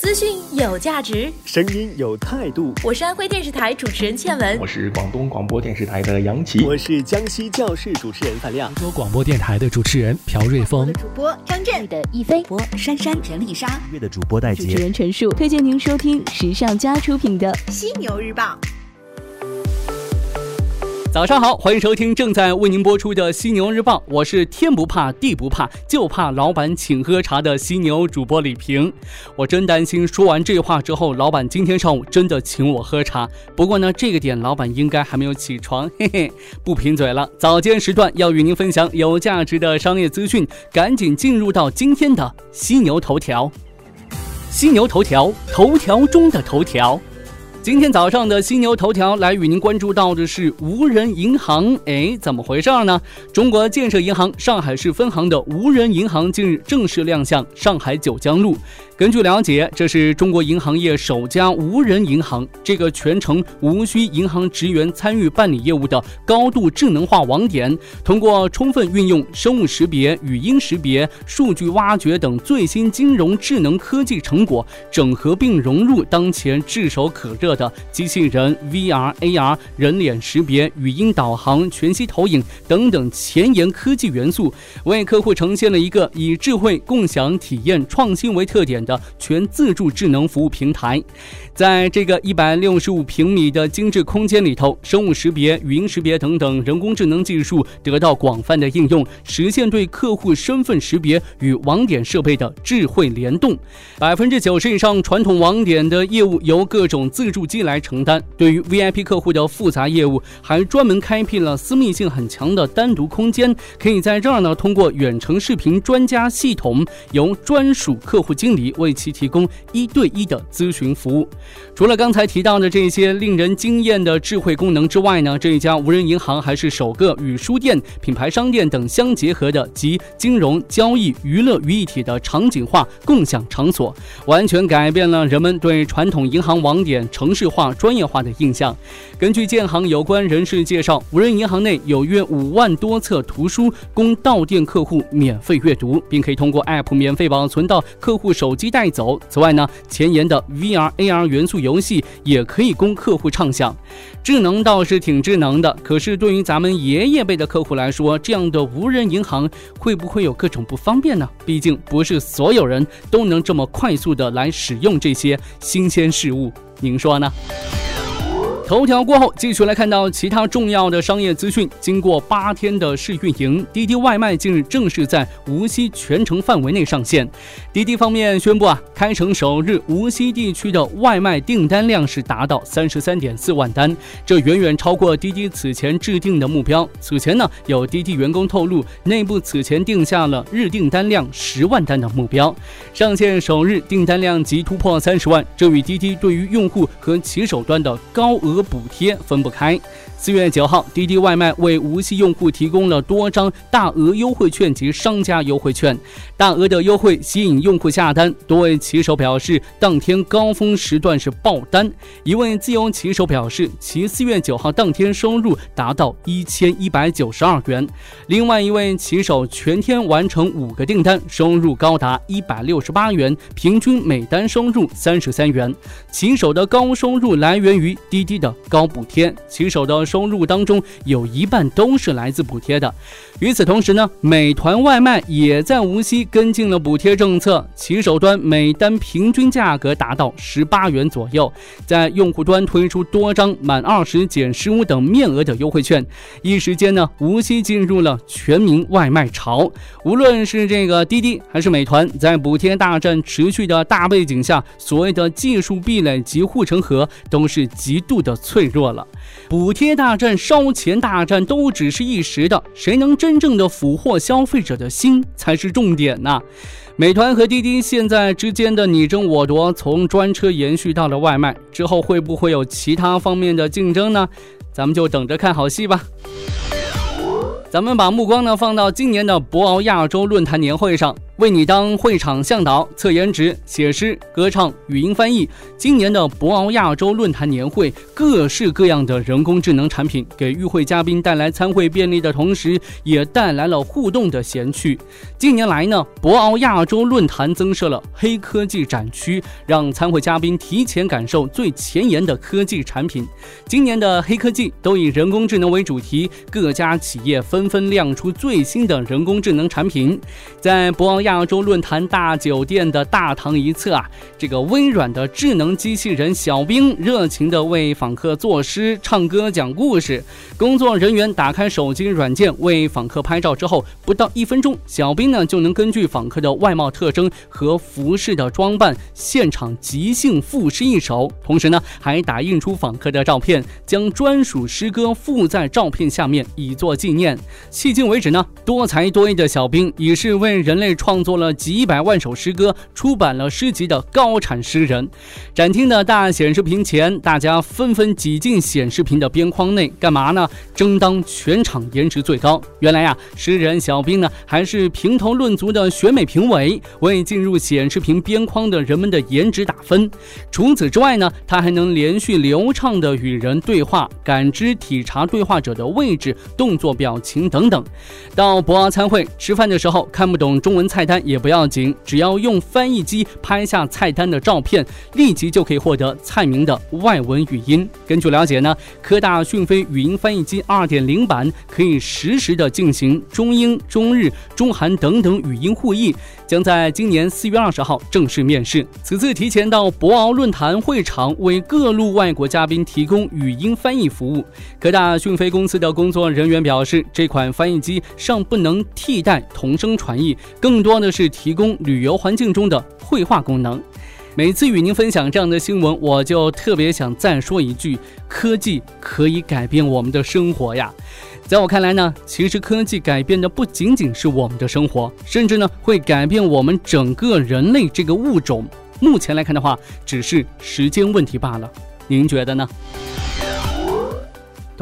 资讯有价值，声音有态度。我是安徽电视台主持人倩文，我是广东广播电视台的杨琪，我是江西教室主持人范亮，广州广播电台的主持人朴瑞峰，主播张震。的一飞播珊珊陈丽莎，乐的主播戴杰，主持人陈述，推荐您收听时尚家出品的《犀牛日报》。早上好，欢迎收听正在为您播出的《犀牛日报》，我是天不怕地不怕，就怕老板请喝茶的犀牛主播李平。我真担心说完这话之后，老板今天上午真的请我喝茶。不过呢，这个点老板应该还没有起床，嘿嘿，不贫嘴了。早间时段要与您分享有价值的商业资讯，赶紧进入到今天的犀牛头条。犀牛头条，头条中的头条。今天早上的犀牛头条来与您关注到的是无人银行，哎，怎么回事儿呢？中国建设银行上海市分行的无人银行近日正式亮相上海九江路。根据了解，这是中国银行业首家无人银行。这个全程无需银行职员参与办理业务的高度智能化网点，通过充分运用生物识别、语音识别、数据挖掘等最新金融智能科技成果，整合并融入当前炙手可热的机器人、VR、AR、人脸识别、语音导航、全息投影等等前沿科技元素，为客户呈现了一个以智慧共享体验创新为特点的。全自助智能服务平台，在这个一百六十五平米的精致空间里头，生物识别、语音识别等等人工智能技术得到广泛的应用，实现对客户身份识别与网点设备的智慧联动。百分之九十以上传统网点的业务由各种自助机来承担，对于 VIP 客户的复杂业务，还专门开辟了私密性很强的单独空间，可以在这儿呢通过远程视频专家系统，由专属客户经理。为其提供一对一的咨询服务。除了刚才提到的这些令人惊艳的智慧功能之外呢，这一家无人银行还是首个与书店、品牌商店等相结合的集金融、交易、娱乐于一体的场景化共享场所，完全改变了人们对传统银行网点城市化、专业化的印象。根据建行有关人士介绍，无人银行内有约五万多册图书供到店客户免费阅读，并可以通过 App 免费保存到客户手机。机带走。此外呢，前沿的 VR、AR 元素游戏也可以供客户畅享。智能倒是挺智能的，可是对于咱们爷爷辈的客户来说，这样的无人银行会不会有各种不方便呢？毕竟不是所有人都能这么快速的来使用这些新鲜事物，您说呢？头条过后，继续来看到其他重要的商业资讯。经过八天的试运营，滴滴外卖近日正式在无锡全城范围内上线。滴滴方面宣布啊，开城首日，无锡地区的外卖订单量是达到三十三点四万单，这远远超过滴滴此前制定的目标。此前呢，有滴滴员工透露，内部此前定下了日订单量十万单的目标。上线首日订单量即突破三十万，这与滴滴对于用户和骑手端的高额。补贴分不开。四月九号，滴滴外卖为无锡用户提供了多张大额优惠券及商家优惠券，大额的优惠吸引用户下单。多位骑手表示，当天高峰时段是爆单。一位自由骑手表示，其四月九号当天收入达到一千一百九十二元。另外一位骑手全天完成五个订单，收入高达一百六十八元，平均每单收入三十三元。骑手的高收入来源于滴滴的高补贴，骑手的。收入当中有一半都是来自补贴的。与此同时呢，美团外卖也在无锡跟进了补贴政策，骑手端每单平均价格达到十八元左右，在用户端推出多张满二十减十五等面额的优惠券。一时间呢，无锡进入了全民外卖潮。无论是这个滴滴还是美团，在补贴大战持续的大背景下，所谓的技术壁垒及护城河都是极度的脆弱了。补贴大战、烧钱大战都只是一时的，谁能真真正的俘获消费者的心才是重点呐！美团和滴滴现在之间的你争我夺，从专车延续到了外卖，之后会不会有其他方面的竞争呢？咱们就等着看好戏吧。咱们把目光呢放到今年的博鳌亚洲论坛年会上。为你当会场向导，测颜值、写诗、歌唱、语音翻译。今年的博鳌亚洲论坛年会，各式各样的人工智能产品，给与会嘉宾带来参会便利的同时，也带来了互动的闲趣。近年来呢，博鳌亚洲论坛增设了黑科技展区，让参会嘉宾提前感受最前沿的科技产品。今年的黑科技都以人工智能为主题，各家企业分纷纷亮出最新的人工智能产品。在博鳌亚洲论坛大酒店的大堂一侧啊，这个微软的智能机器人小冰热情地为访客作诗、唱歌、讲故事。工作人员打开手机软件为访客拍照之后，不到一分钟，小冰呢就能根据访客的外貌特征和服饰的装扮，现场即兴赋诗一首。同时呢，还打印出访客的照片，将专属诗歌附在照片下面，以作纪念。迄今为止呢，多才多艺的小兵已是为人类创。作了几百万首诗歌，出版了诗集的高产诗人。展厅的大显示屏前，大家纷纷挤进显示屏的边框内，干嘛呢？争当全场颜值最高。原来呀，诗人小兵呢，还是评头论足的选美评委，为进入显示屏边框的人们的颜值打分。除此之外呢，他还能连续流畅的与人对话，感知体察对话者的位置、动作、表情等等。到博鳌参会吃饭的时候，看不懂中文菜单。也不要紧，只要用翻译机拍下菜单的照片，立即就可以获得菜名的外文语音。根据了解呢，科大讯飞语音翻译机2.0版可以实时的进行中英、中日、中韩等等语音互译，将在今年四月二十号正式面世。此次提前到博鳌论坛会场为各路外国嘉宾提供语音翻译服务。科大讯飞公司的工作人员表示，这款翻译机尚不能替代同声传译，更多。的是提供旅游环境中的绘画功能。每次与您分享这样的新闻，我就特别想再说一句：科技可以改变我们的生活呀！在我看来呢，其实科技改变的不仅仅是我们的生活，甚至呢会改变我们整个人类这个物种。目前来看的话，只是时间问题罢了。您觉得呢？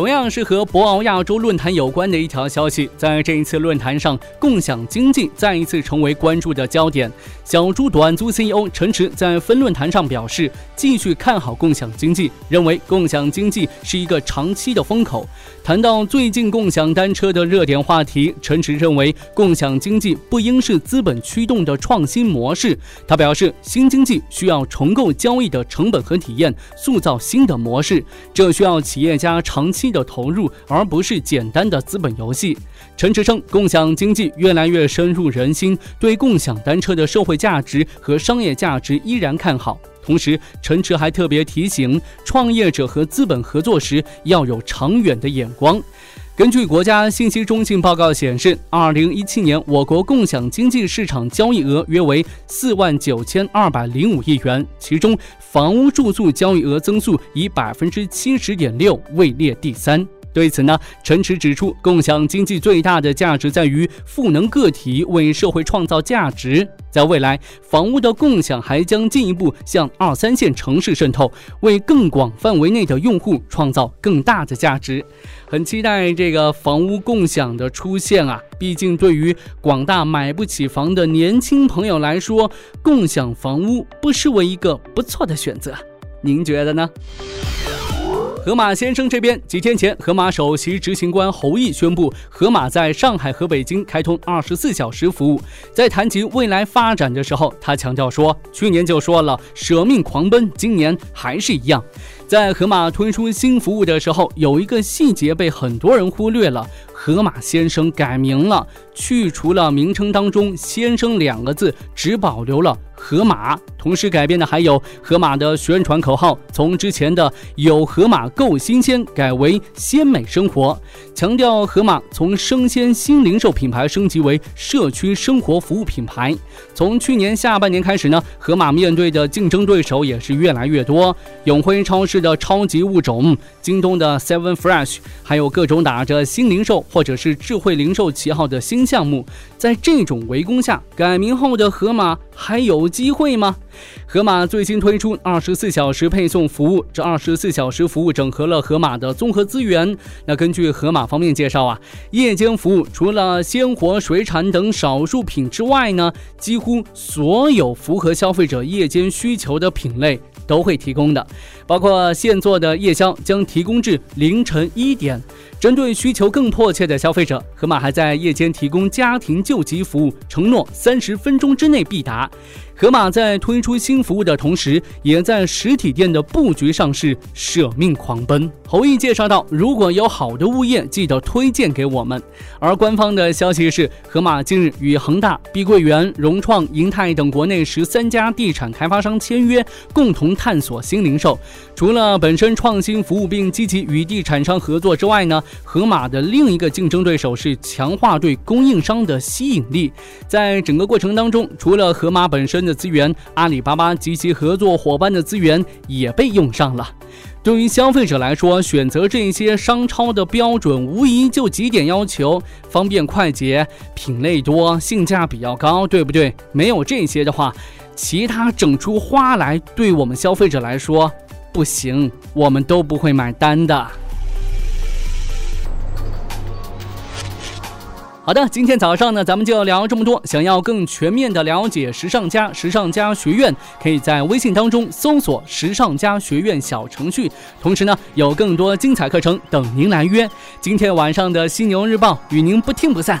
同样是和博鳌亚洲论坛有关的一条消息，在这一次论坛上，共享经济再一次成为关注的焦点。小猪短租 CEO 陈驰在分论坛上表示，继续看好共享经济，认为共享经济是一个长期的风口。谈到最近共享单车的热点话题，陈驰认为，共享经济不应是资本驱动的创新模式。他表示，新经济需要重构交易的成本和体验，塑造新的模式，这需要企业家长期。的投入，而不是简单的资本游戏。陈驰称，共享经济越来越深入人心，对共享单车的社会价值和商业价值依然看好。同时，陈驰还特别提醒，创业者和资本合作时要有长远的眼光。根据国家信息中心报告显示，二零一七年我国共享经济市场交易额约为四万九千二百零五亿元，其中房屋住宿交易额增速以百分之七十点六位列第三。对此呢，陈驰指出，共享经济最大的价值在于赋能个体，为社会创造价值。在未来，房屋的共享还将进一步向二三线城市渗透，为更广范围内的用户创造更大的价值。很期待这个房屋共享的出现啊！毕竟，对于广大买不起房的年轻朋友来说，共享房屋不失为一个不错的选择。您觉得呢？河马先生这边，几天前，河马首席执行官侯毅宣布，河马在上海和北京开通二十四小时服务。在谈及未来发展的时候，他强调说：“去年就说了舍命狂奔，今年还是一样。”在河马推出新服务的时候，有一个细节被很多人忽略了：河马先生改名了，去除了名称当中“先生”两个字，只保留了。河马，同时改变的还有河马的宣传口号，从之前的“有河马够新鲜”改为“鲜美生活”，强调河马从生鲜新零售品牌升级为社区生活服务品牌。从去年下半年开始呢，河马面对的竞争对手也是越来越多，永辉超市的超级物种、京东的 Seven Fresh，还有各种打着新零售或者是智慧零售旗号的新项目。在这种围攻下，改名后的河马还有。机会吗？盒马最新推出二十四小时配送服务，这二十四小时服务整合了盒马的综合资源。那根据盒马方面介绍啊，夜间服务除了鲜活、水产等少数品之外呢，几乎所有符合消费者夜间需求的品类都会提供的，包括现做的夜宵将提供至凌晨一点。针对需求更迫切的消费者，盒马还在夜间提供家庭救急服务，承诺三十分钟之内必达。盒马在推出新服务的同时，也在实体店的布局上是舍命狂奔。侯毅介绍到，如果有好的物业，记得推荐给我们。而官方的消息是，盒马近日与恒大、碧桂园、融创、银泰等国内十三家地产开发商签约，共同探索新零售。除了本身创新服务并积极与地产商合作之外呢，盒马的另一个竞争对手是强化对供应商的吸引力。在整个过程当中，除了盒马本身的资源，阿里巴巴及其合作伙伴的资源也被用上了。对于消费者来说，选择这些商超的标准无疑就几点要求：方便快捷、品类多、性价比较高，对不对？没有这些的话，其他整出花来，对我们消费者来说不行，我们都不会买单的。好的，今天早上呢，咱们就聊这么多。想要更全面的了解时尚家、时尚家学院，可以在微信当中搜索“时尚家学院”小程序。同时呢，有更多精彩课程等您来约。今天晚上的犀牛日报与您不听不散。